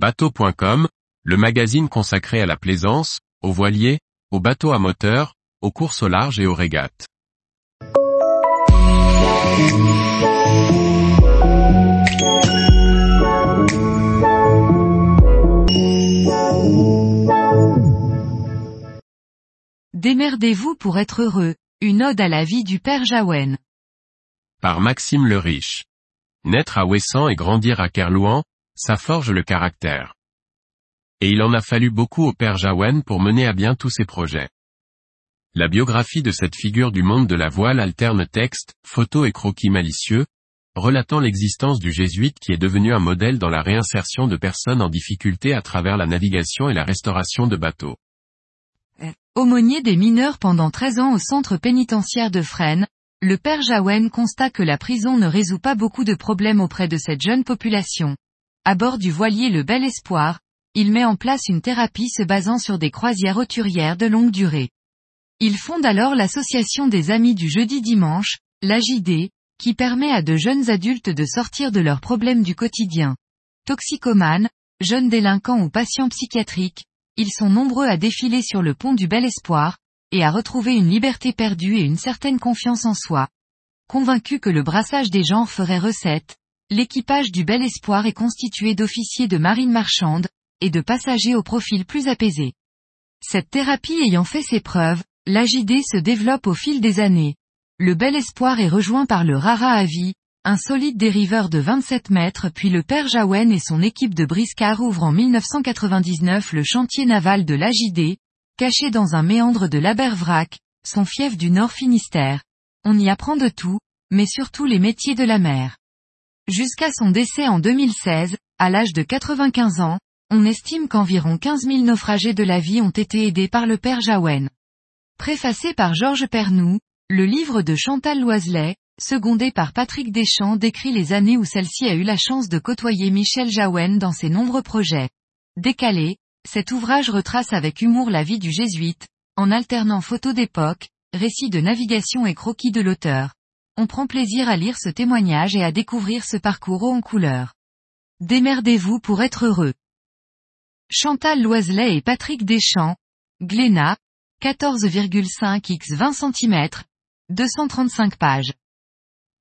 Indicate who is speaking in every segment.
Speaker 1: Bateau.com, le magazine consacré à la plaisance, aux voiliers, aux bateaux à moteur, aux courses au large et aux régates.
Speaker 2: Démerdez-vous pour être heureux, une ode à la vie du père Jaouen.
Speaker 1: Par Maxime le Riche. Naître à Ouessant et grandir à Kerlouan, ça forge le caractère. Et il en a fallu beaucoup au père Jaouen pour mener à bien tous ses projets. La biographie de cette figure du monde de la voile alterne texte, photos et croquis malicieux, relatant l'existence du jésuite qui est devenu un modèle dans la réinsertion de personnes en difficulté à travers la navigation et la restauration de bateaux.
Speaker 2: Aumônier des mineurs pendant 13 ans au centre pénitentiaire de Fresnes, le père Jaouen constate que la prison ne résout pas beaucoup de problèmes auprès de cette jeune population. À bord du voilier Le Bel Espoir, il met en place une thérapie se basant sur des croisières roturières de longue durée. Il fonde alors l'association des amis du jeudi dimanche, l'AJD, qui permet à de jeunes adultes de sortir de leurs problèmes du quotidien. Toxicomanes, jeunes délinquants ou patients psychiatriques, ils sont nombreux à défiler sur le pont du Bel Espoir, et à retrouver une liberté perdue et une certaine confiance en soi. Convaincu que le brassage des genres ferait recette, l'équipage du Bel Espoir est constitué d'officiers de marine marchande, et de passagers au profil plus apaisé. Cette thérapie ayant fait ses preuves, l'AJD se développe au fil des années. Le Bel Espoir est rejoint par le Rara Avi, un solide dériveur de 27 mètres puis le père Jaouen et son équipe de briscards ouvrent en 1999 le chantier naval de l'AJD, caché dans un méandre de l'Abervrac, son fief du Nord Finistère. On y apprend de tout, mais surtout les métiers de la mer. Jusqu'à son décès en 2016, à l'âge de 95 ans, on estime qu'environ 15 000 naufragés de la vie ont été aidés par le père Jaouen. Préfacé par Georges Pernou, le livre de Chantal Loiselet, secondé par Patrick Deschamps décrit les années où celle-ci a eu la chance de côtoyer Michel Jaouen dans ses nombreux projets. Décalé, cet ouvrage retrace avec humour la vie du jésuite, en alternant photos d'époque, récits de navigation et croquis de l'auteur. On prend plaisir à lire ce témoignage et à découvrir ce parcours haut en couleur. Démerdez-vous pour être heureux. Chantal Loiselet et Patrick Deschamps, Glénat, 14,5 x 20 cm, 235 pages.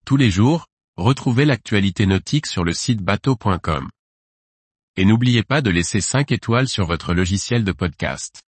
Speaker 1: Tous les jours, retrouvez l'actualité nautique sur le site bateau.com. Et n'oubliez pas de laisser 5 étoiles sur votre logiciel de podcast.